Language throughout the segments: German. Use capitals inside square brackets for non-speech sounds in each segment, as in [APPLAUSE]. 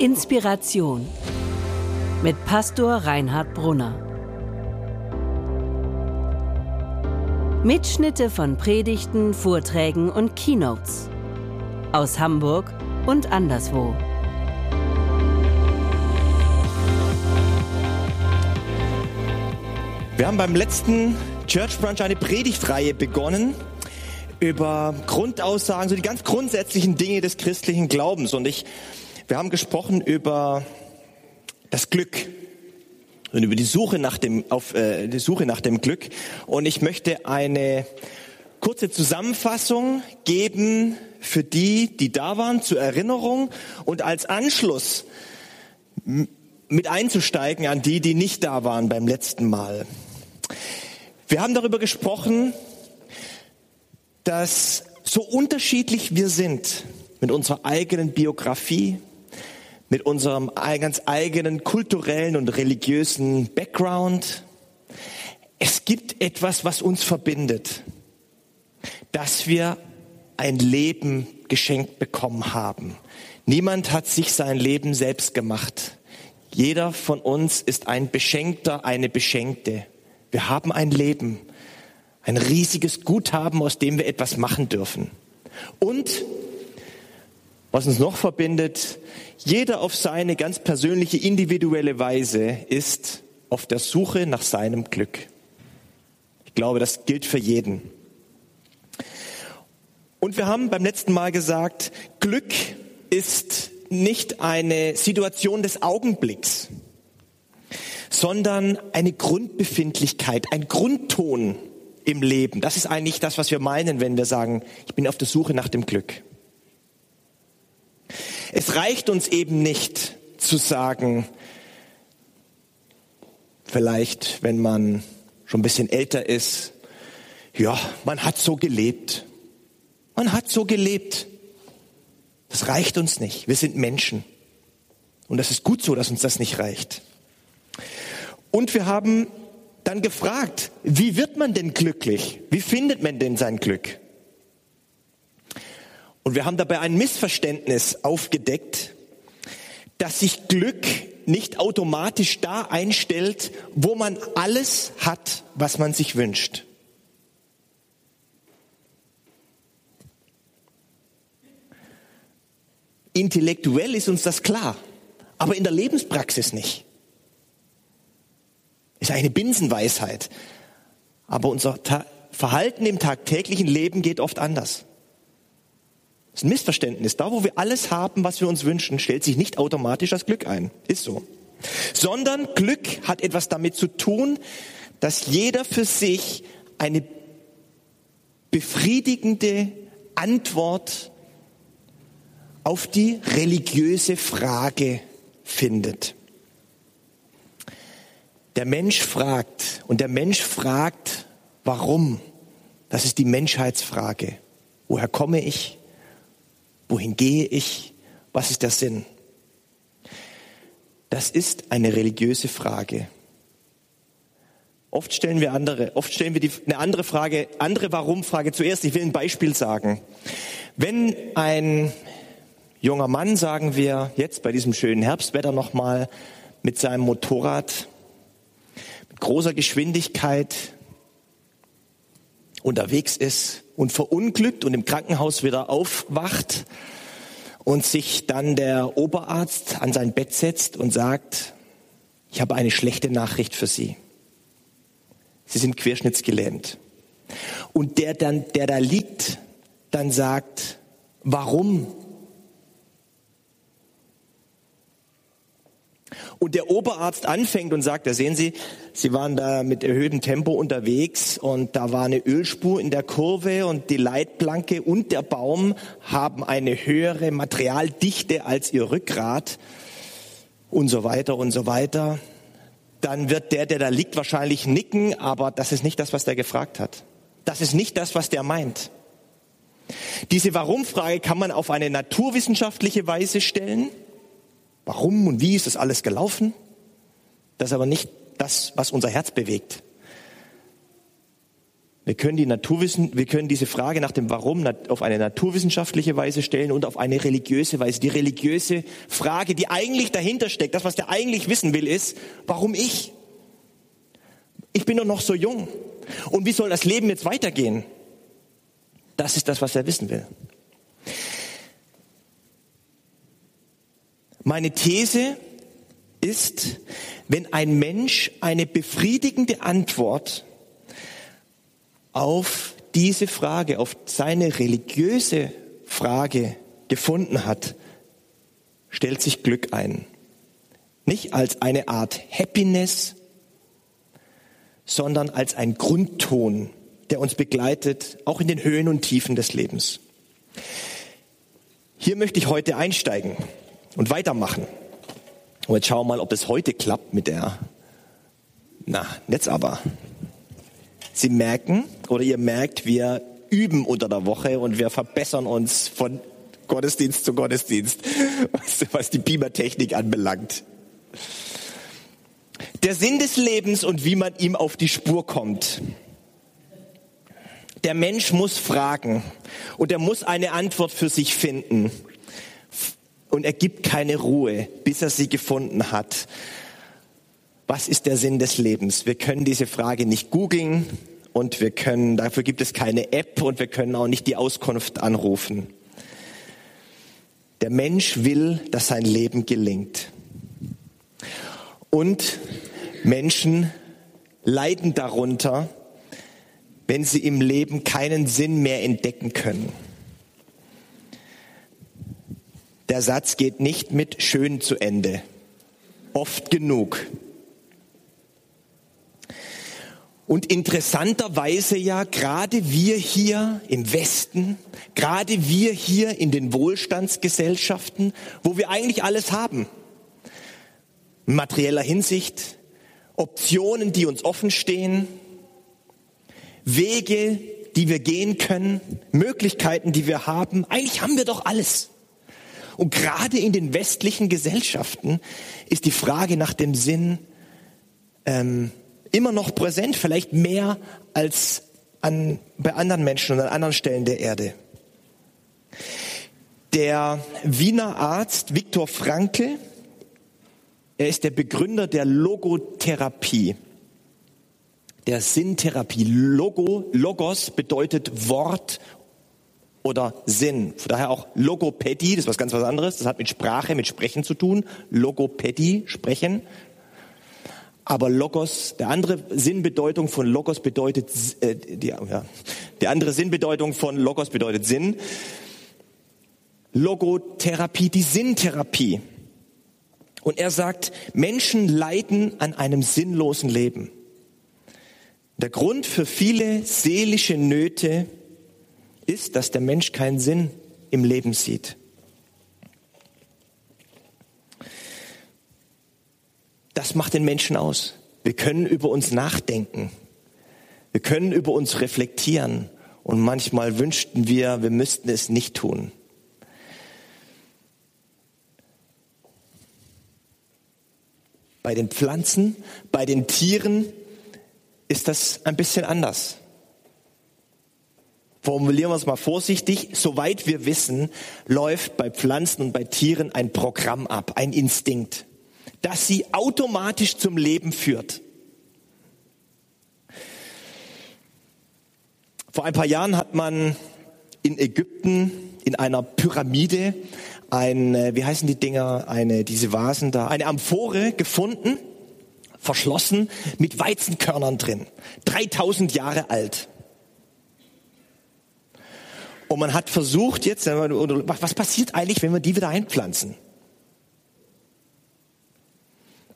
Inspiration mit Pastor Reinhard Brunner. Mitschnitte von Predigten, Vorträgen und Keynotes aus Hamburg und anderswo. Wir haben beim letzten Church Brunch eine Predigtreihe begonnen über Grundaussagen, so die ganz grundsätzlichen Dinge des christlichen Glaubens. Und ich, wir haben gesprochen über das Glück und über die Suche nach dem, auf, äh, die Suche nach dem Glück. Und ich möchte eine kurze Zusammenfassung geben für die, die da waren, zur Erinnerung und als Anschluss mit einzusteigen an die, die nicht da waren beim letzten Mal. Wir haben darüber gesprochen, dass so unterschiedlich wir sind mit unserer eigenen Biografie, mit unserem ganz eigenen kulturellen und religiösen Background, es gibt etwas, was uns verbindet, dass wir ein Leben geschenkt bekommen haben. Niemand hat sich sein Leben selbst gemacht. Jeder von uns ist ein Beschenkter, eine Beschenkte. Wir haben ein Leben ein riesiges Guthaben, aus dem wir etwas machen dürfen. Und was uns noch verbindet, jeder auf seine ganz persönliche, individuelle Weise ist auf der Suche nach seinem Glück. Ich glaube, das gilt für jeden. Und wir haben beim letzten Mal gesagt, Glück ist nicht eine Situation des Augenblicks, sondern eine Grundbefindlichkeit, ein Grundton, im Leben. Das ist eigentlich das, was wir meinen, wenn wir sagen, ich bin auf der Suche nach dem Glück. Es reicht uns eben nicht zu sagen, vielleicht wenn man schon ein bisschen älter ist, ja, man hat so gelebt. Man hat so gelebt. Das reicht uns nicht. Wir sind Menschen. Und das ist gut so, dass uns das nicht reicht. Und wir haben dann gefragt, wie wird man denn glücklich? Wie findet man denn sein Glück? Und wir haben dabei ein Missverständnis aufgedeckt, dass sich Glück nicht automatisch da einstellt, wo man alles hat, was man sich wünscht. Intellektuell ist uns das klar, aber in der Lebenspraxis nicht. Ist eine Binsenweisheit. Aber unser Ta Verhalten im tagtäglichen Leben geht oft anders. Das ist ein Missverständnis. Da, wo wir alles haben, was wir uns wünschen, stellt sich nicht automatisch das Glück ein. Ist so. Sondern Glück hat etwas damit zu tun, dass jeder für sich eine befriedigende Antwort auf die religiöse Frage findet. Der Mensch fragt und der Mensch fragt, warum? Das ist die Menschheitsfrage. Woher komme ich? Wohin gehe ich? Was ist der Sinn? Das ist eine religiöse Frage. Oft stellen wir andere, oft stellen wir die, eine andere Frage, andere Warum-Frage zuerst. Ich will ein Beispiel sagen. Wenn ein junger Mann, sagen wir jetzt bei diesem schönen Herbstwetter nochmal, mit seinem Motorrad großer Geschwindigkeit unterwegs ist und verunglückt und im Krankenhaus wieder aufwacht und sich dann der Oberarzt an sein Bett setzt und sagt, ich habe eine schlechte Nachricht für Sie. Sie sind querschnittsgelähmt. Und der dann, der da liegt, dann sagt, warum? Und der Oberarzt anfängt und sagt, da sehen Sie, Sie waren da mit erhöhtem Tempo unterwegs und da war eine Ölspur in der Kurve und die Leitplanke und der Baum haben eine höhere Materialdichte als Ihr Rückgrat und so weiter und so weiter. Dann wird der, der da liegt, wahrscheinlich nicken, aber das ist nicht das, was der gefragt hat. Das ist nicht das, was der meint. Diese Warum-Frage kann man auf eine naturwissenschaftliche Weise stellen Warum und wie ist das alles gelaufen? Das ist aber nicht das, was unser Herz bewegt. Wir können, die Naturwissen, wir können diese Frage nach dem Warum auf eine naturwissenschaftliche Weise stellen und auf eine religiöse Weise. Die religiöse Frage, die eigentlich dahinter steckt, das, was der eigentlich wissen will, ist, warum ich? Ich bin doch noch so jung. Und wie soll das Leben jetzt weitergehen? Das ist das, was er wissen will. Meine These ist, wenn ein Mensch eine befriedigende Antwort auf diese Frage, auf seine religiöse Frage gefunden hat, stellt sich Glück ein. Nicht als eine Art Happiness, sondern als ein Grundton, der uns begleitet, auch in den Höhen und Tiefen des Lebens. Hier möchte ich heute einsteigen und weitermachen. Und jetzt schauen wir mal, ob es heute klappt mit der. Na, jetzt aber. Sie merken oder ihr merkt, wir üben unter der Woche und wir verbessern uns von Gottesdienst zu Gottesdienst, [LAUGHS] was, was die Beamer-Technik anbelangt. Der Sinn des Lebens und wie man ihm auf die Spur kommt. Der Mensch muss fragen und er muss eine Antwort für sich finden. Und er gibt keine Ruhe, bis er sie gefunden hat. Was ist der Sinn des Lebens? Wir können diese Frage nicht googeln und wir können, dafür gibt es keine App und wir können auch nicht die Auskunft anrufen. Der Mensch will, dass sein Leben gelingt. Und Menschen leiden darunter, wenn sie im Leben keinen Sinn mehr entdecken können. Der Satz geht nicht mit schön zu Ende. Oft genug. Und interessanterweise ja gerade wir hier im Westen, gerade wir hier in den Wohlstandsgesellschaften, wo wir eigentlich alles haben. In materieller Hinsicht, Optionen, die uns offen stehen, Wege, die wir gehen können, Möglichkeiten, die wir haben. Eigentlich haben wir doch alles. Und gerade in den westlichen Gesellschaften ist die Frage nach dem Sinn ähm, immer noch präsent, vielleicht mehr als an, bei anderen Menschen und an anderen Stellen der Erde. Der Wiener Arzt Viktor Frankl, er ist der Begründer der Logotherapie, der Sinntherapie. Logo, Logos bedeutet Wort oder Sinn. Von daher auch Logopädie, das ist was ganz was anderes. Das hat mit Sprache, mit Sprechen zu tun. Logopädie, Sprechen. Aber Logos, der andere Sinnbedeutung von Logos bedeutet, äh, die, ja, die andere Sinnbedeutung von Logos bedeutet Sinn. Logotherapie, die Sinntherapie. Und er sagt, Menschen leiden an einem sinnlosen Leben. Der Grund für viele seelische Nöte ist, dass der Mensch keinen Sinn im Leben sieht. Das macht den Menschen aus. Wir können über uns nachdenken. Wir können über uns reflektieren. Und manchmal wünschten wir, wir müssten es nicht tun. Bei den Pflanzen, bei den Tieren ist das ein bisschen anders formulieren wir es mal vorsichtig, soweit wir wissen, läuft bei Pflanzen und bei Tieren ein Programm ab, ein Instinkt, das sie automatisch zum Leben führt. Vor ein paar Jahren hat man in Ägypten in einer Pyramide ein, äh, wie heißen die Dinger, eine, diese Vasen da, eine Amphore gefunden, verschlossen mit Weizenkörnern drin, 3000 Jahre alt. Und man hat versucht jetzt, was passiert eigentlich, wenn wir die wieder einpflanzen?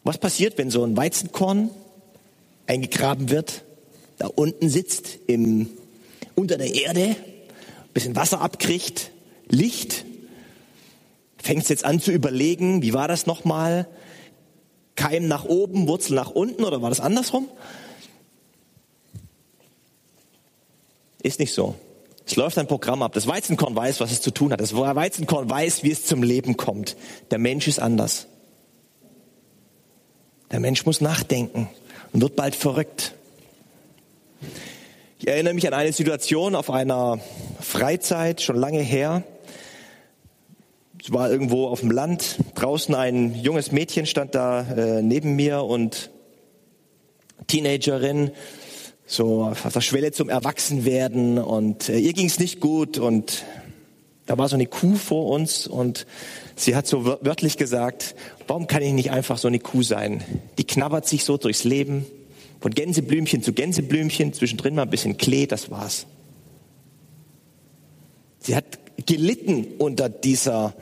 Was passiert, wenn so ein Weizenkorn eingegraben wird, da unten sitzt, im, unter der Erde, bisschen Wasser abkriegt, Licht, fängt jetzt an zu überlegen, wie war das nochmal? Keim nach oben, Wurzel nach unten oder war das andersrum? Ist nicht so. Es läuft ein Programm ab. Das Weizenkorn weiß, was es zu tun hat. Das Weizenkorn weiß, wie es zum Leben kommt. Der Mensch ist anders. Der Mensch muss nachdenken und wird bald verrückt. Ich erinnere mich an eine Situation auf einer Freizeit, schon lange her. Es war irgendwo auf dem Land. Draußen ein junges Mädchen stand da äh, neben mir und Teenagerin, so auf der Schwelle zum Erwachsenwerden und äh, ihr ging es nicht gut und da war so eine Kuh vor uns und sie hat so wörtlich gesagt, warum kann ich nicht einfach so eine Kuh sein? Die knabbert sich so durchs Leben, von Gänseblümchen zu Gänseblümchen, zwischendrin mal ein bisschen Klee, das war's. Sie hat gelitten unter dieser,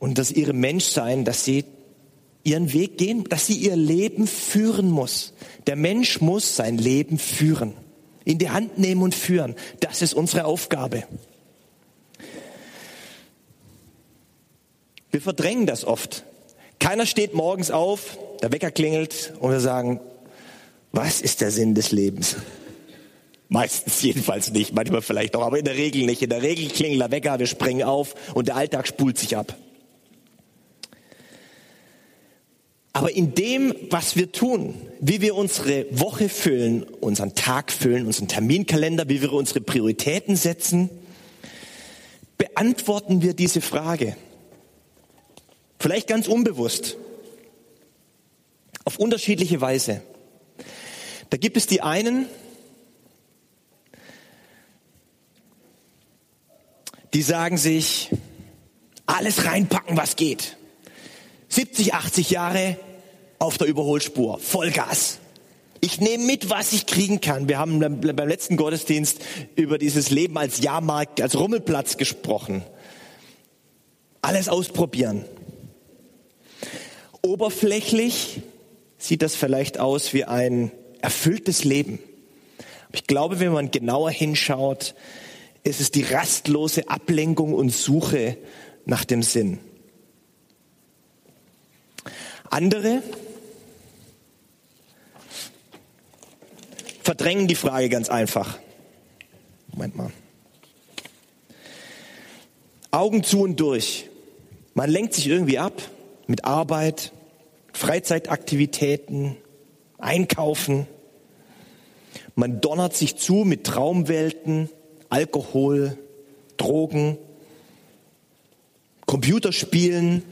unter ihrem Menschsein, dass sie ihren Weg gehen, dass sie ihr Leben führen muss. Der Mensch muss sein Leben führen, in die Hand nehmen und führen. Das ist unsere Aufgabe. Wir verdrängen das oft. Keiner steht morgens auf, der Wecker klingelt und wir sagen, was ist der Sinn des Lebens? Meistens jedenfalls nicht, manchmal vielleicht auch, aber in der Regel nicht. In der Regel klingelt der Wecker, wir springen auf und der Alltag spult sich ab. Aber in dem, was wir tun, wie wir unsere Woche füllen, unseren Tag füllen, unseren Terminkalender, wie wir unsere Prioritäten setzen, beantworten wir diese Frage. Vielleicht ganz unbewusst. Auf unterschiedliche Weise. Da gibt es die einen, die sagen sich, alles reinpacken, was geht. 70, 80 Jahre auf der Überholspur, Vollgas. Ich nehme mit, was ich kriegen kann. Wir haben beim letzten Gottesdienst über dieses Leben als Jahrmarkt, als Rummelplatz gesprochen. Alles ausprobieren. Oberflächlich sieht das vielleicht aus wie ein erfülltes Leben. Ich glaube, wenn man genauer hinschaut, ist es die rastlose Ablenkung und Suche nach dem Sinn. Andere verdrängen die Frage ganz einfach. Moment mal. Augen zu und durch. Man lenkt sich irgendwie ab mit Arbeit, Freizeitaktivitäten, Einkaufen. Man donnert sich zu mit Traumwelten, Alkohol, Drogen, Computerspielen,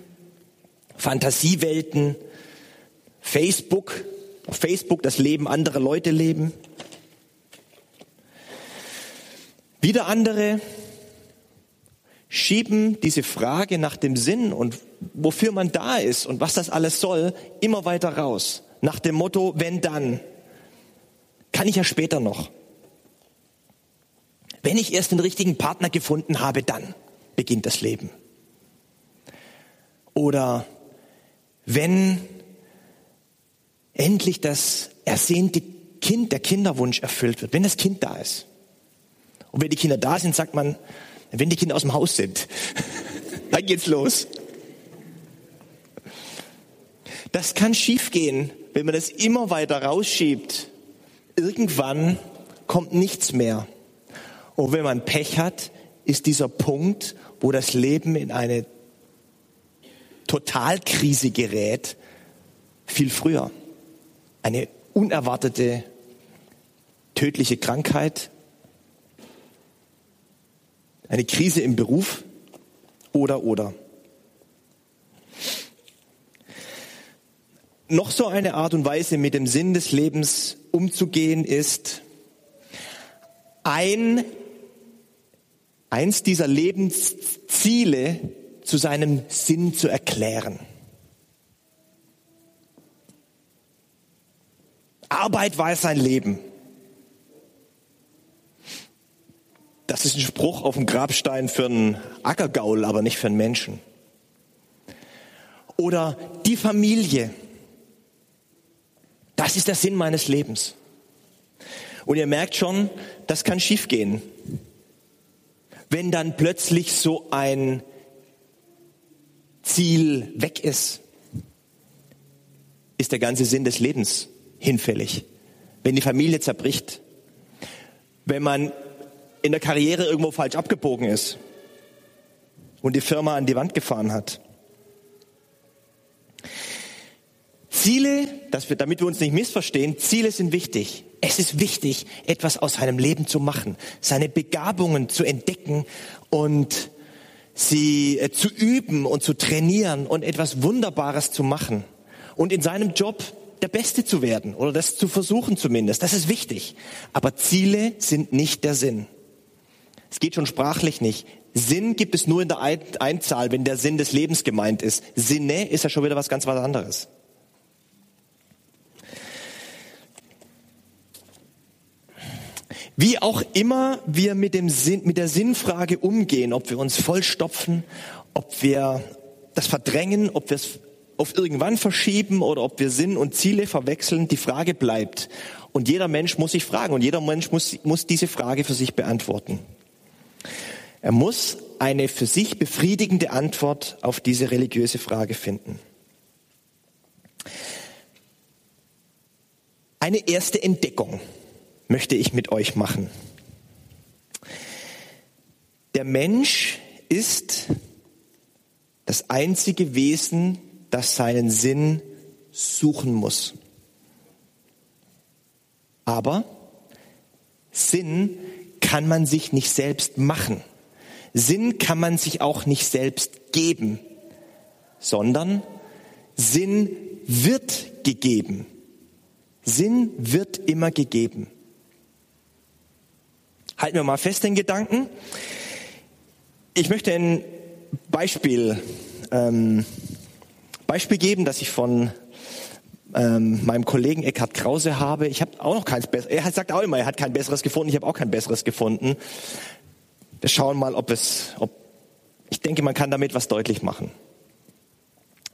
Fantasiewelten, Facebook, auf Facebook das Leben anderer Leute leben. Wieder andere schieben diese Frage nach dem Sinn und wofür man da ist und was das alles soll, immer weiter raus. Nach dem Motto, wenn dann, kann ich ja später noch. Wenn ich erst den richtigen Partner gefunden habe, dann beginnt das Leben. Oder wenn endlich das ersehnte Kind, der Kinderwunsch erfüllt wird, wenn das Kind da ist. Und wenn die Kinder da sind, sagt man, wenn die Kinder aus dem Haus sind, [LAUGHS] dann geht's los. Das kann schiefgehen, wenn man das immer weiter rausschiebt. Irgendwann kommt nichts mehr. Und wenn man Pech hat, ist dieser Punkt, wo das Leben in eine Totalkrise gerät, viel früher. Eine unerwartete tödliche Krankheit, eine Krise im Beruf oder oder. Noch so eine Art und Weise, mit dem Sinn des Lebens umzugehen, ist ein, eins dieser Lebensziele zu seinem Sinn zu erklären. Arbeit war sein Leben. Das ist ein Spruch auf dem Grabstein für einen Ackergaul, aber nicht für einen Menschen. Oder die Familie. Das ist der Sinn meines Lebens. Und ihr merkt schon, das kann schiefgehen. Wenn dann plötzlich so ein Ziel weg ist, ist der ganze Sinn des Lebens hinfällig. Wenn die Familie zerbricht, wenn man in der Karriere irgendwo falsch abgebogen ist und die Firma an die Wand gefahren hat. Ziele, dass wir, damit wir uns nicht missverstehen, Ziele sind wichtig. Es ist wichtig, etwas aus seinem Leben zu machen, seine Begabungen zu entdecken und sie äh, zu üben und zu trainieren und etwas Wunderbares zu machen und in seinem Job der Beste zu werden oder das zu versuchen zumindest. Das ist wichtig. Aber Ziele sind nicht der Sinn. Es geht schon sprachlich nicht. Sinn gibt es nur in der Einzahl, wenn der Sinn des Lebens gemeint ist. Sinne ist ja schon wieder was ganz was anderes. Wie auch immer wir mit, dem Sinn, mit der Sinnfrage umgehen, ob wir uns vollstopfen, ob wir das verdrängen, ob wir es auf irgendwann verschieben oder ob wir Sinn und Ziele verwechseln, die Frage bleibt. Und jeder Mensch muss sich fragen und jeder Mensch muss, muss diese Frage für sich beantworten. Er muss eine für sich befriedigende Antwort auf diese religiöse Frage finden. Eine erste Entdeckung möchte ich mit euch machen. Der Mensch ist das einzige Wesen, das seinen Sinn suchen muss. Aber Sinn kann man sich nicht selbst machen. Sinn kann man sich auch nicht selbst geben, sondern Sinn wird gegeben. Sinn wird immer gegeben. Halten wir mal fest den Gedanken. Ich möchte ein Beispiel, ähm, Beispiel geben, das ich von ähm, meinem Kollegen Eckhard Krause habe. Ich habe auch noch keins besseres. Er sagt auch immer, er hat kein besseres gefunden. Ich habe auch kein besseres gefunden. Wir schauen mal, ob es, ob, ich denke, man kann damit was deutlich machen.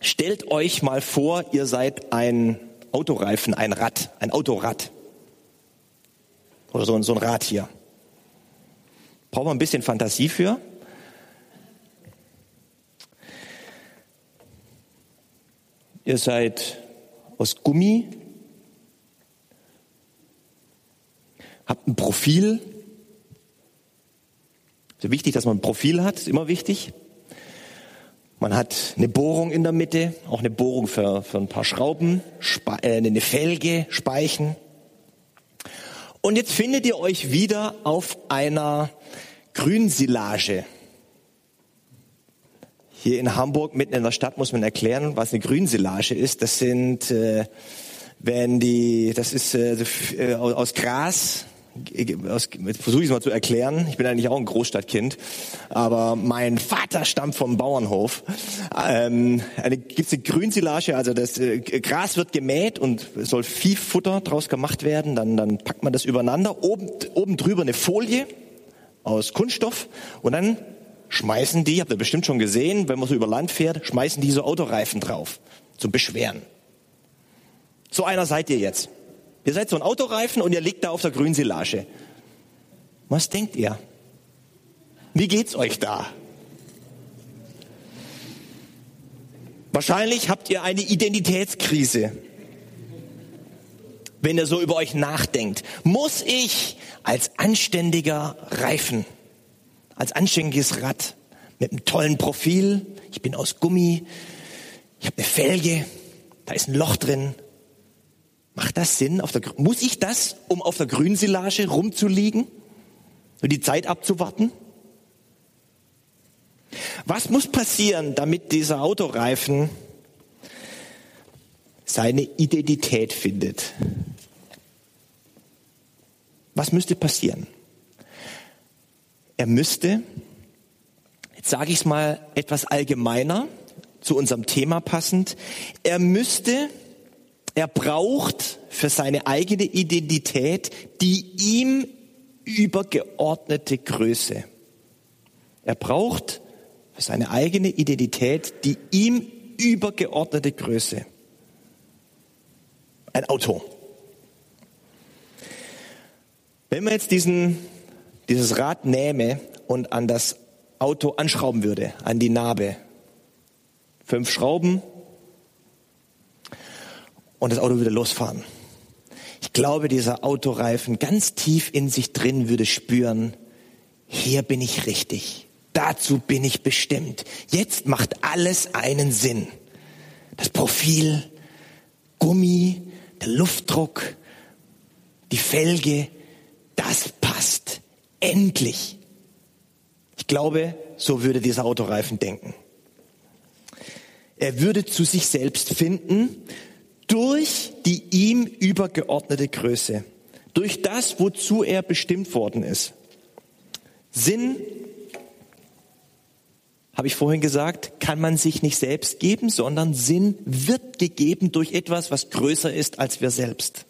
Stellt euch mal vor, ihr seid ein Autoreifen, ein Rad, ein Autorad. Oder so, so ein Rad hier. Braucht man ein bisschen Fantasie für. Ihr seid aus Gummi, habt ein Profil, so wichtig, dass man ein Profil hat, ist immer wichtig. Man hat eine Bohrung in der Mitte, auch eine Bohrung für, für ein paar Schrauben, Spe äh, eine Felge, Speichen. Und jetzt findet ihr euch wieder auf einer Grünsilage. Hier in Hamburg, mitten in der Stadt, muss man erklären, was eine Grünsilage ist. Das sind, äh, wenn die, das ist äh, äh aus Gras, versuche ich es mal zu erklären. Ich bin eigentlich auch ein Großstadtkind, aber mein Vater stammt vom Bauernhof. Ähm, eine, gibt's eine Grünsilage, also das äh, Gras wird gemäht und soll Viehfutter draus gemacht werden. Dann, dann packt man das übereinander, oben, oben drüber eine Folie aus Kunststoff und dann schmeißen die, habt ihr bestimmt schon gesehen, wenn man so über Land fährt, schmeißen die so Autoreifen drauf zum Beschweren. So einer seid ihr jetzt. Ihr seid so ein Autoreifen und ihr liegt da auf der Grünsilage. Was denkt ihr? Wie geht's euch da? Wahrscheinlich habt ihr eine Identitätskrise, wenn ihr so über euch nachdenkt. Muss ich als anständiger Reifen, als anständiges Rad mit einem tollen Profil, ich bin aus Gummi, ich habe eine Felge, da ist ein Loch drin, Macht das Sinn? Der, muss ich das, um auf der Grünsilage rumzuliegen und die Zeit abzuwarten? Was muss passieren, damit dieser Autoreifen seine Identität findet? Was müsste passieren? Er müsste, jetzt sage ich es mal etwas allgemeiner, zu unserem Thema passend, er müsste er braucht für seine eigene Identität die ihm übergeordnete Größe. Er braucht für seine eigene Identität die ihm übergeordnete Größe. Ein Auto. Wenn man jetzt diesen, dieses Rad nähme und an das Auto anschrauben würde, an die Narbe, fünf Schrauben, und das Auto würde losfahren. Ich glaube, dieser Autoreifen ganz tief in sich drin würde spüren, hier bin ich richtig. Dazu bin ich bestimmt. Jetzt macht alles einen Sinn. Das Profil, Gummi, der Luftdruck, die Felge, das passt. Endlich. Ich glaube, so würde dieser Autoreifen denken. Er würde zu sich selbst finden durch die ihm übergeordnete Größe, durch das, wozu er bestimmt worden ist. Sinn, habe ich vorhin gesagt, kann man sich nicht selbst geben, sondern Sinn wird gegeben durch etwas, was größer ist als wir selbst.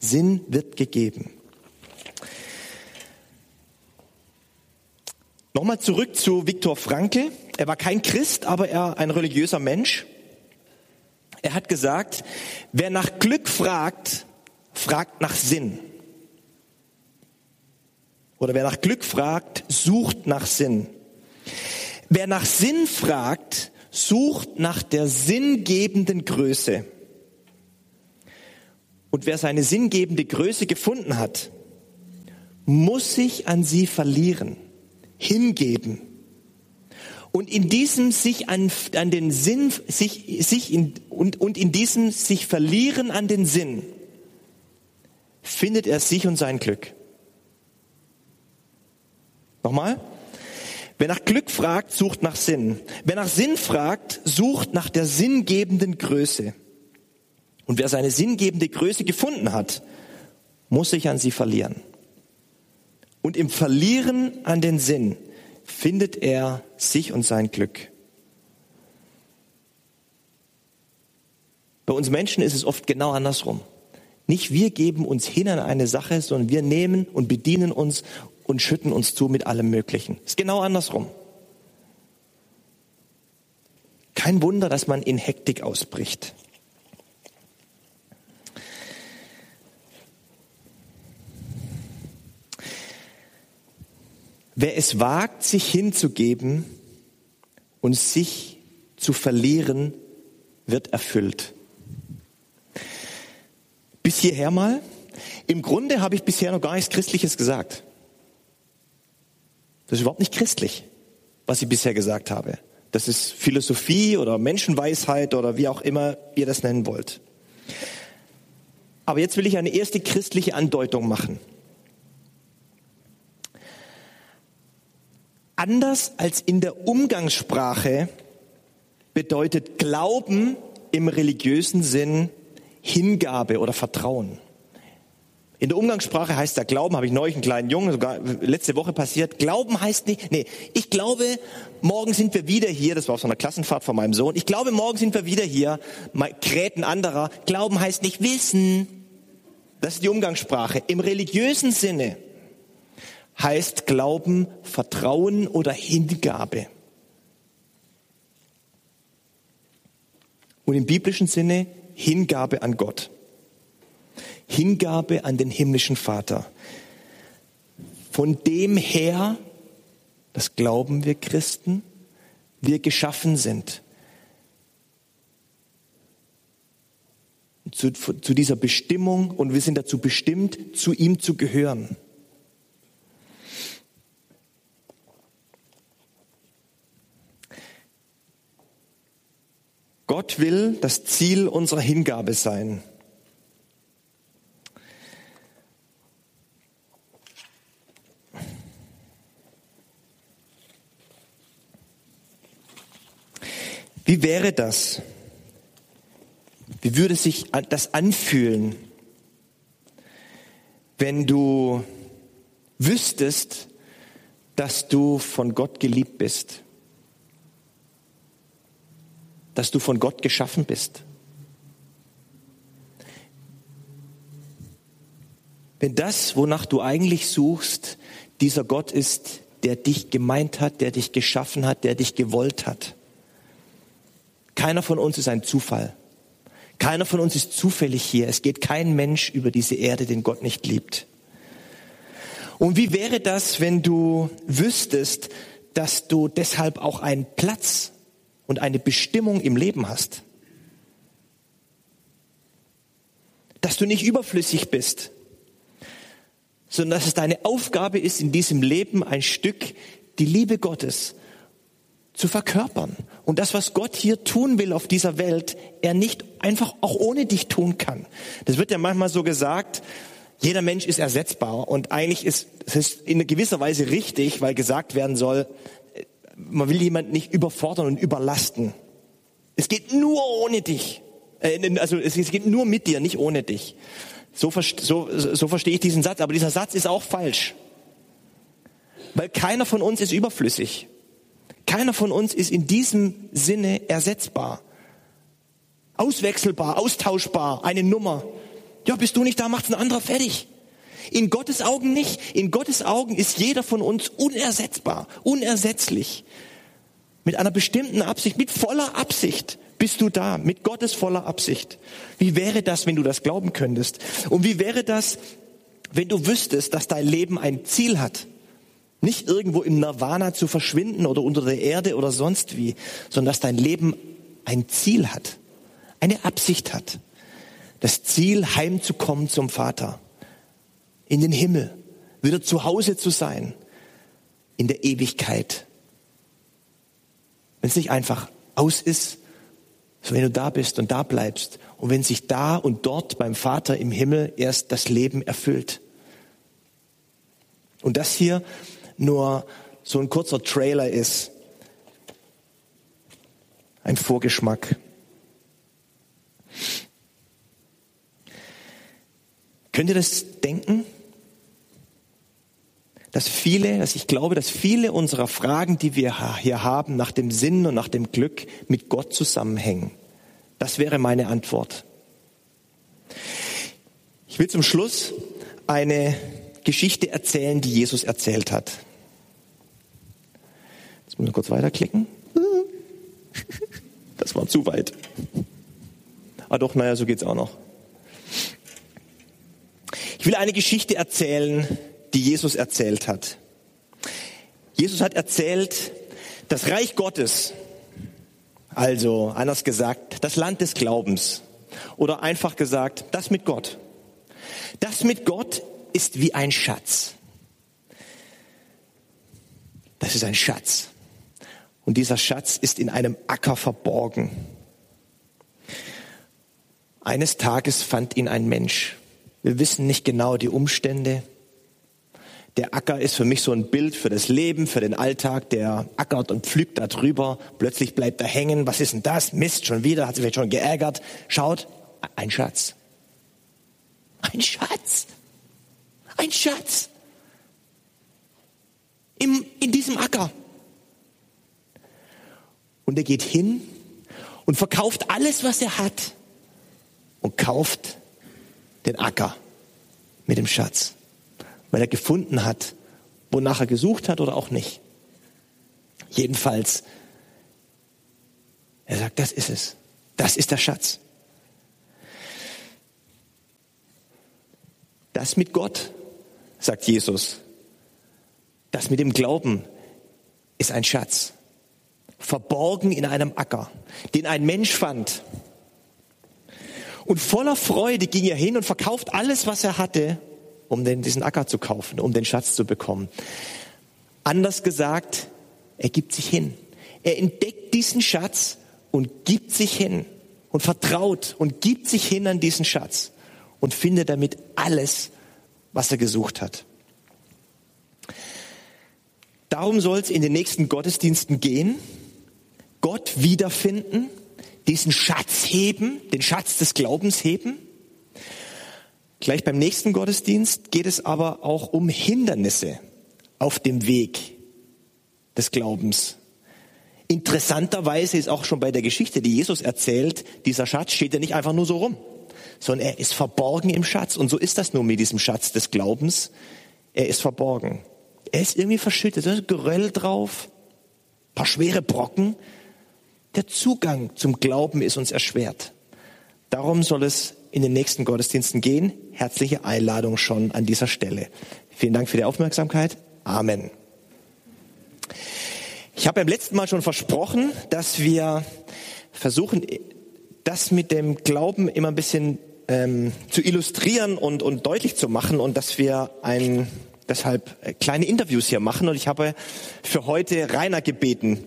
Sinn wird gegeben. Nochmal zurück zu Viktor Frankl. Er war kein Christ, aber er ein religiöser Mensch. Er hat gesagt, wer nach Glück fragt, fragt nach Sinn. Oder wer nach Glück fragt, sucht nach Sinn. Wer nach Sinn fragt, sucht nach der sinngebenden Größe. Und wer seine sinngebende Größe gefunden hat, muss sich an sie verlieren, hingeben. Und in diesem sich an, an den Sinn, sich, sich in, und, und in diesem sich verlieren an den Sinn, findet er sich und sein Glück. Nochmal? Wer nach Glück fragt, sucht nach Sinn. Wer nach Sinn fragt, sucht nach der sinngebenden Größe. Und wer seine sinngebende Größe gefunden hat, muss sich an sie verlieren. Und im Verlieren an den Sinn findet er sich und sein Glück. Bei uns Menschen ist es oft genau andersrum. Nicht wir geben uns hin an eine Sache, sondern wir nehmen und bedienen uns und schütten uns zu mit allem Möglichen. Ist genau andersrum. Kein Wunder, dass man in Hektik ausbricht. Wer es wagt, sich hinzugeben und sich zu verlieren, wird erfüllt. Bis hierher mal. Im Grunde habe ich bisher noch gar nichts Christliches gesagt. Das ist überhaupt nicht christlich, was ich bisher gesagt habe. Das ist Philosophie oder Menschenweisheit oder wie auch immer ihr das nennen wollt. Aber jetzt will ich eine erste christliche Andeutung machen. Anders als in der Umgangssprache bedeutet Glauben im religiösen Sinn Hingabe oder Vertrauen. In der Umgangssprache heißt der Glauben, habe ich neulich einen kleinen Jungen, sogar letzte Woche passiert. Glauben heißt nicht, nee, ich glaube, morgen sind wir wieder hier, das war auf so einer Klassenfahrt von meinem Sohn. Ich glaube, morgen sind wir wieder hier, Kräten anderer. Glauben heißt nicht wissen. Das ist die Umgangssprache. Im religiösen Sinne heißt Glauben Vertrauen oder Hingabe. Und im biblischen Sinne Hingabe an Gott. Hingabe an den himmlischen Vater. Von dem her, das glauben wir Christen, wir geschaffen sind. Zu, zu dieser Bestimmung und wir sind dazu bestimmt, zu ihm zu gehören. Gott will das Ziel unserer Hingabe sein. Wie wäre das? Wie würde sich das anfühlen, wenn du wüsstest, dass du von Gott geliebt bist? Dass du von Gott geschaffen bist. Wenn das, wonach du eigentlich suchst, dieser Gott ist, der dich gemeint hat, der dich geschaffen hat, der dich gewollt hat. Keiner von uns ist ein Zufall. Keiner von uns ist zufällig hier. Es geht kein Mensch über diese Erde, den Gott nicht liebt. Und wie wäre das, wenn du wüsstest, dass du deshalb auch einen Platz und eine Bestimmung im Leben hast. Dass du nicht überflüssig bist, sondern dass es deine Aufgabe ist, in diesem Leben ein Stück die Liebe Gottes zu verkörpern. Und das, was Gott hier tun will auf dieser Welt, er nicht einfach auch ohne dich tun kann. Das wird ja manchmal so gesagt, Jeder Mensch ist ersetzbar und eigentlich ist es in gewisser Weise richtig, weil gesagt werden soll, man will jemanden nicht überfordern und überlasten. Es geht nur ohne dich. Äh, also es geht nur mit dir, nicht ohne dich. So, so, so verstehe ich diesen Satz, aber dieser Satz ist auch falsch. Weil keiner von uns ist überflüssig. Keiner von uns ist in diesem Sinne ersetzbar. Auswechselbar, austauschbar, eine Nummer. Ja, bist du nicht da, macht's ein anderer fertig. In Gottes Augen nicht. In Gottes Augen ist jeder von uns unersetzbar, unersetzlich. Mit einer bestimmten Absicht, mit voller Absicht bist du da, mit Gottes voller Absicht. Wie wäre das, wenn du das glauben könntest? Und wie wäre das, wenn du wüsstest, dass dein Leben ein Ziel hat? Nicht irgendwo im Nirvana zu verschwinden oder unter der Erde oder sonst wie, sondern dass dein Leben ein Ziel hat, eine Absicht hat. Das Ziel, heimzukommen zum Vater, in den Himmel, wieder zu Hause zu sein, in der Ewigkeit. Wenn es nicht einfach aus ist, sondern wenn du da bist und da bleibst und wenn sich da und dort beim Vater im Himmel erst das Leben erfüllt. Und das hier nur so ein kurzer Trailer ist. Ein Vorgeschmack. Könnt ihr das denken? Dass viele, dass ich glaube, dass viele unserer Fragen, die wir hier haben, nach dem Sinn und nach dem Glück mit Gott zusammenhängen. Das wäre meine Antwort. Ich will zum Schluss eine Geschichte erzählen, die Jesus erzählt hat. Jetzt muss ich kurz weiterklicken. Das war zu weit. Ah doch, naja, so geht's auch noch. Ich will eine Geschichte erzählen, die Jesus erzählt hat. Jesus hat erzählt, das Reich Gottes, also anders gesagt, das Land des Glaubens oder einfach gesagt, das mit Gott. Das mit Gott ist wie ein Schatz. Das ist ein Schatz. Und dieser Schatz ist in einem Acker verborgen. Eines Tages fand ihn ein Mensch. Wir wissen nicht genau die Umstände. Der Acker ist für mich so ein Bild für das Leben, für den Alltag. Der ackert und pflügt da drüber. Plötzlich bleibt er hängen. Was ist denn das? Mist, schon wieder, hat sich vielleicht schon geärgert. Schaut, ein Schatz. Ein Schatz. Ein Schatz. Im, in diesem Acker. Und er geht hin und verkauft alles, was er hat und kauft den Acker mit dem Schatz, weil er gefunden hat, wonach er gesucht hat oder auch nicht. Jedenfalls, er sagt, das ist es. Das ist der Schatz. Das mit Gott, sagt Jesus. Das mit dem Glauben ist ein Schatz verborgen in einem Acker, den ein Mensch fand. Und voller Freude ging er hin und verkauft alles, was er hatte, um den, diesen Acker zu kaufen, um den Schatz zu bekommen. Anders gesagt, er gibt sich hin. Er entdeckt diesen Schatz und gibt sich hin und vertraut und gibt sich hin an diesen Schatz und findet damit alles, was er gesucht hat. Darum soll es in den nächsten Gottesdiensten gehen. Gott wiederfinden, diesen Schatz heben, den Schatz des Glaubens heben. Gleich beim nächsten Gottesdienst geht es aber auch um Hindernisse auf dem Weg des Glaubens. Interessanterweise ist auch schon bei der Geschichte, die Jesus erzählt, dieser Schatz steht ja nicht einfach nur so rum, sondern er ist verborgen im Schatz. Und so ist das nur mit diesem Schatz des Glaubens. Er ist verborgen. Er ist irgendwie verschüttet, da ist Geröll drauf, paar schwere Brocken, der Zugang zum Glauben ist uns erschwert. Darum soll es in den nächsten Gottesdiensten gehen. Herzliche Einladung schon an dieser Stelle. Vielen Dank für die Aufmerksamkeit. Amen. Ich habe beim letzten Mal schon versprochen, dass wir versuchen, das mit dem Glauben immer ein bisschen ähm, zu illustrieren und, und deutlich zu machen und dass wir ein, deshalb kleine Interviews hier machen. Und ich habe für heute Rainer gebeten,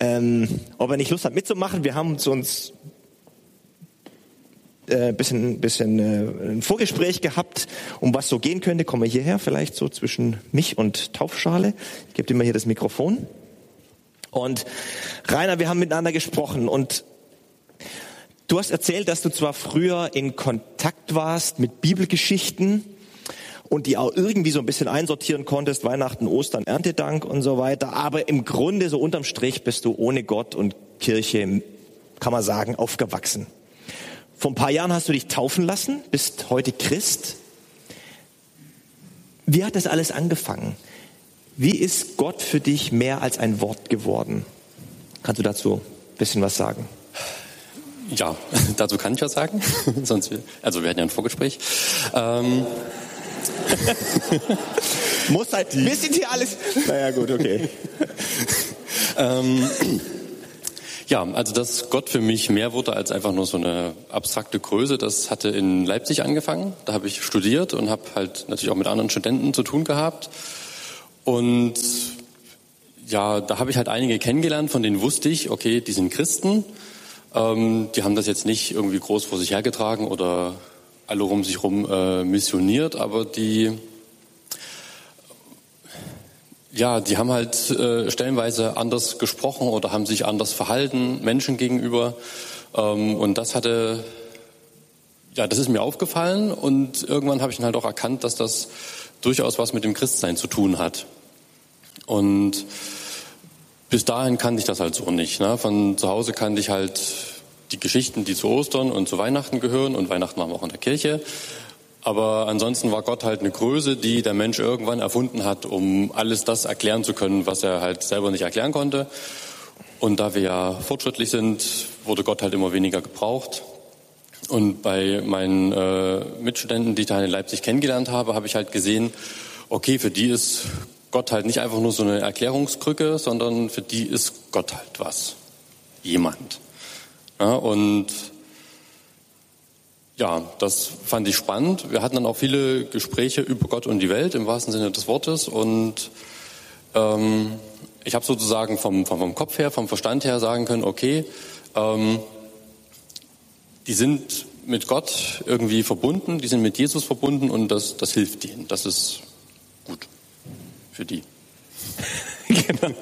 ähm, ob er nicht Lust hat mitzumachen. Wir haben uns äh, bisschen, bisschen äh, ein Vorgespräch gehabt, um was so gehen könnte. Kommen wir hierher, vielleicht so zwischen mich und Taufschale. Ich gebe dir mal hier das Mikrofon. Und Rainer, wir haben miteinander gesprochen und du hast erzählt, dass du zwar früher in Kontakt warst mit Bibelgeschichten und die auch irgendwie so ein bisschen einsortieren konntest, Weihnachten, Ostern, Erntedank und so weiter, aber im Grunde so unterm Strich bist du ohne Gott und Kirche, kann man sagen, aufgewachsen. Vor ein paar Jahren hast du dich taufen lassen, bist heute Christ. Wie hat das alles angefangen? Wie ist Gott für dich mehr als ein Wort geworden? Kannst du dazu ein bisschen was sagen? Ja, [LAUGHS] dazu kann ich was sagen. [LAUGHS] Sonst, also wir hatten ja ein Vorgespräch. Ähm. [LAUGHS] Muss halt, sind hier alles. Naja, gut, okay. ähm, ja, also dass Gott für mich mehr wurde als einfach nur so eine abstrakte Größe, das hatte in Leipzig angefangen. Da habe ich studiert und habe halt natürlich auch mit anderen Studenten zu tun gehabt. Und ja, da habe ich halt einige kennengelernt, von denen wusste ich, okay, die sind Christen. Ähm, die haben das jetzt nicht irgendwie groß vor sich hergetragen oder alle um sich rum äh, missioniert, aber die ja, die haben halt äh, stellenweise anders gesprochen oder haben sich anders verhalten Menschen gegenüber. Ähm, und das hatte, ja, das ist mir aufgefallen und irgendwann habe ich dann halt auch erkannt, dass das durchaus was mit dem Christsein zu tun hat. Und bis dahin kannte ich das halt so nicht. Ne? Von zu Hause kannte ich halt die Geschichten, die zu Ostern und zu Weihnachten gehören und Weihnachten waren wir auch in der Kirche. Aber ansonsten war Gott halt eine Größe, die der Mensch irgendwann erfunden hat, um alles das erklären zu können, was er halt selber nicht erklären konnte. Und da wir ja fortschrittlich sind, wurde Gott halt immer weniger gebraucht. Und bei meinen äh, Mitstudenten, die ich da in Leipzig kennengelernt habe, habe ich halt gesehen, okay, für die ist Gott halt nicht einfach nur so eine Erklärungskrücke, sondern für die ist Gott halt was. Jemand. Ja, und ja, das fand ich spannend. Wir hatten dann auch viele Gespräche über Gott und die Welt im wahrsten Sinne des Wortes. Und ähm, ich habe sozusagen vom, vom, vom, Kopf her, vom Verstand her sagen können, okay, ähm, die sind mit Gott irgendwie verbunden, die sind mit Jesus verbunden und das, das hilft ihnen. Das ist gut für die. [LAUGHS] genau.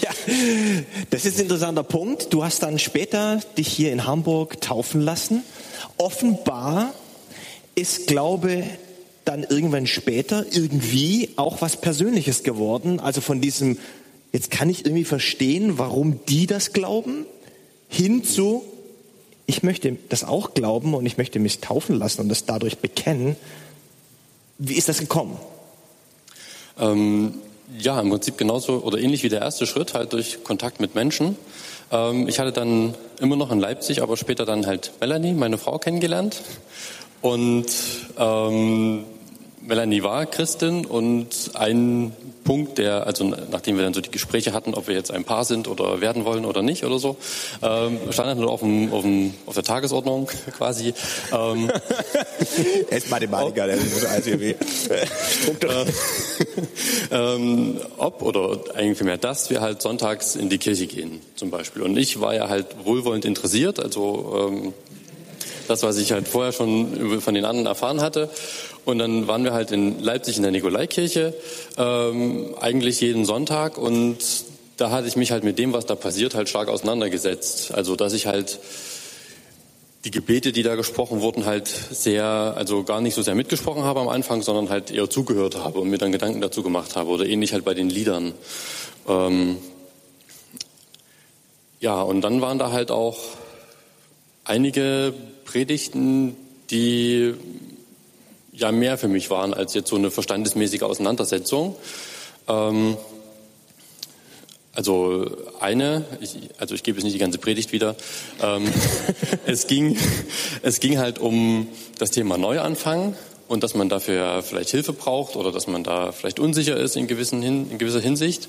ja, das ist ein interessanter Punkt. Du hast dann später dich hier in Hamburg taufen lassen offenbar ist Glaube dann irgendwann später irgendwie auch was Persönliches geworden. Also von diesem, jetzt kann ich irgendwie verstehen, warum die das glauben, hin zu, ich möchte das auch glauben und ich möchte mich taufen lassen und das dadurch bekennen. Wie ist das gekommen? Ähm, ja, im Prinzip genauso oder ähnlich wie der erste Schritt, halt durch Kontakt mit Menschen. Ähm, ich hatte dann immer noch in Leipzig, aber später dann halt Melanie, meine Frau, kennengelernt. Und ähm, Melanie war Christin und ein Punkt, der, also nachdem wir dann so die Gespräche hatten, ob wir jetzt ein Paar sind oder werden wollen oder nicht oder so, ähm, stand dann auf, dem, auf, dem, auf der Tagesordnung [LAUGHS] quasi. Ähm, er ist Mathematiker, der muss alles irgendwie. ähm, ob oder eigentlich vielmehr, dass wir halt sonntags in die Kirche gehen zum Beispiel. Und ich war ja halt wohlwollend interessiert, also ähm, das, was ich halt vorher schon von den anderen erfahren hatte. Und dann waren wir halt in Leipzig in der Nikolaikirche, ähm, eigentlich jeden Sonntag. Und da hatte ich mich halt mit dem, was da passiert, halt stark auseinandergesetzt. Also, dass ich halt die Gebete, die da gesprochen wurden, halt sehr, also gar nicht so sehr mitgesprochen habe am Anfang, sondern halt eher zugehört habe und mir dann Gedanken dazu gemacht habe. Oder ähnlich halt bei den Liedern. Ähm, ja, und dann waren da halt auch einige Predigten, die ja mehr für mich waren als jetzt so eine verstandesmäßige Auseinandersetzung. Ähm, also eine, ich, also ich gebe jetzt nicht die ganze Predigt wieder. Ähm, [LAUGHS] es ging, es ging halt um das Thema Neuanfang und dass man dafür vielleicht Hilfe braucht oder dass man da vielleicht unsicher ist in, gewissen in gewisser Hinsicht.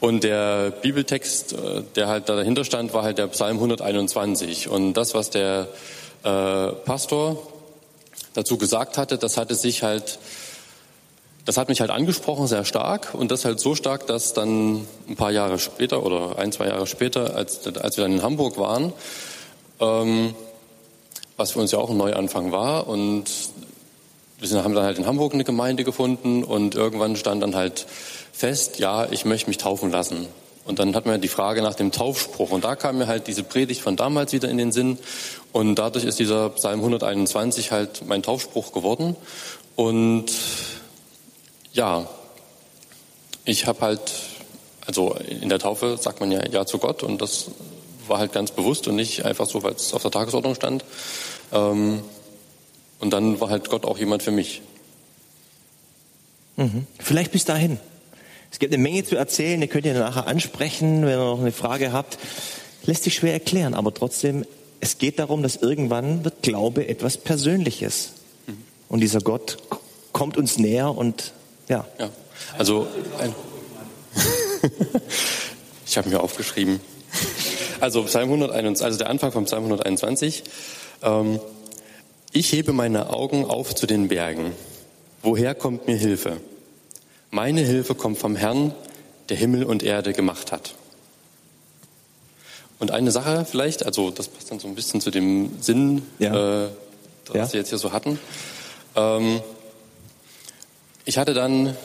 Und der Bibeltext, äh, der halt da dahinter stand, war halt der Psalm 121. Und das, was der äh, Pastor dazu gesagt hatte, das hatte sich halt, das hat mich halt angesprochen sehr stark und das halt so stark, dass dann ein paar Jahre später oder ein, zwei Jahre später, als, als wir dann in Hamburg waren, ähm, was für uns ja auch ein Neuanfang war. Und wir haben dann halt in Hamburg eine Gemeinde gefunden und irgendwann stand dann halt fest, ja, ich möchte mich taufen lassen. Und dann hat man die Frage nach dem Taufspruch. Und da kam mir halt diese Predigt von damals wieder in den Sinn. Und dadurch ist dieser Psalm 121 halt mein Taufspruch geworden. Und ja, ich habe halt, also in der Taufe sagt man ja Ja zu Gott und das war halt ganz bewusst und nicht einfach so, weil es auf der Tagesordnung stand. Ähm, und dann war halt Gott auch jemand für mich. Mhm. Vielleicht bis dahin. Es gibt eine Menge zu erzählen, ihr könnt ihr nachher ansprechen, wenn ihr noch eine Frage habt. Lässt sich schwer erklären, aber trotzdem, es geht darum, dass irgendwann wird Glaube etwas Persönliches. Mhm. Und dieser Gott kommt uns näher und ja. ja. Also ein [LAUGHS] ich habe mir aufgeschrieben. Also Psalm 121, also der Anfang vom Psalm 121. Ähm, ich hebe meine Augen auf zu den Bergen. Woher kommt mir Hilfe? Meine Hilfe kommt vom Herrn, der Himmel und Erde gemacht hat. Und eine Sache vielleicht, also das passt dann so ein bisschen zu dem Sinn, ja. äh, was ja. wir jetzt hier so hatten. Ähm, ich hatte dann,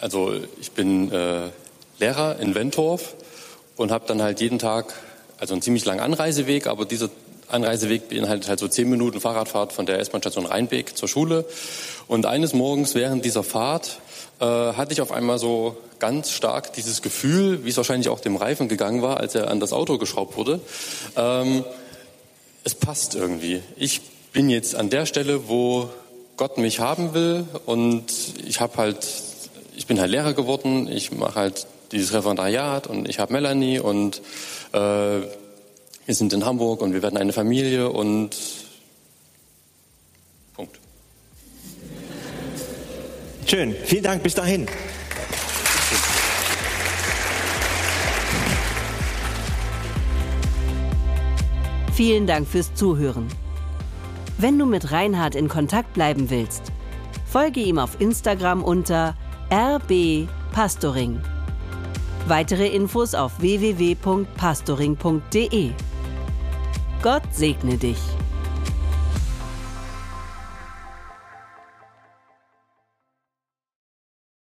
also ich bin äh, Lehrer in Wentorf und habe dann halt jeden Tag, also einen ziemlich langen Anreiseweg, aber dieser Anreiseweg beinhaltet halt so zehn Minuten Fahrradfahrt von der S-Bahn-Station Rheinweg zur Schule. Und eines Morgens während dieser Fahrt äh, hatte ich auf einmal so ganz stark dieses Gefühl, wie es wahrscheinlich auch dem Reifen gegangen war, als er an das Auto geschraubt wurde. Ähm, es passt irgendwie. Ich bin jetzt an der Stelle, wo Gott mich haben will und ich habe halt, ich bin halt Lehrer geworden, ich mache halt dieses Referendariat und ich habe Melanie und äh, wir sind in Hamburg und wir werden eine Familie und Schön. Vielen Dank. Bis dahin. Vielen Dank fürs Zuhören. Wenn du mit Reinhard in Kontakt bleiben willst, folge ihm auf Instagram unter rbpastoring. Weitere Infos auf www.pastoring.de. Gott segne dich.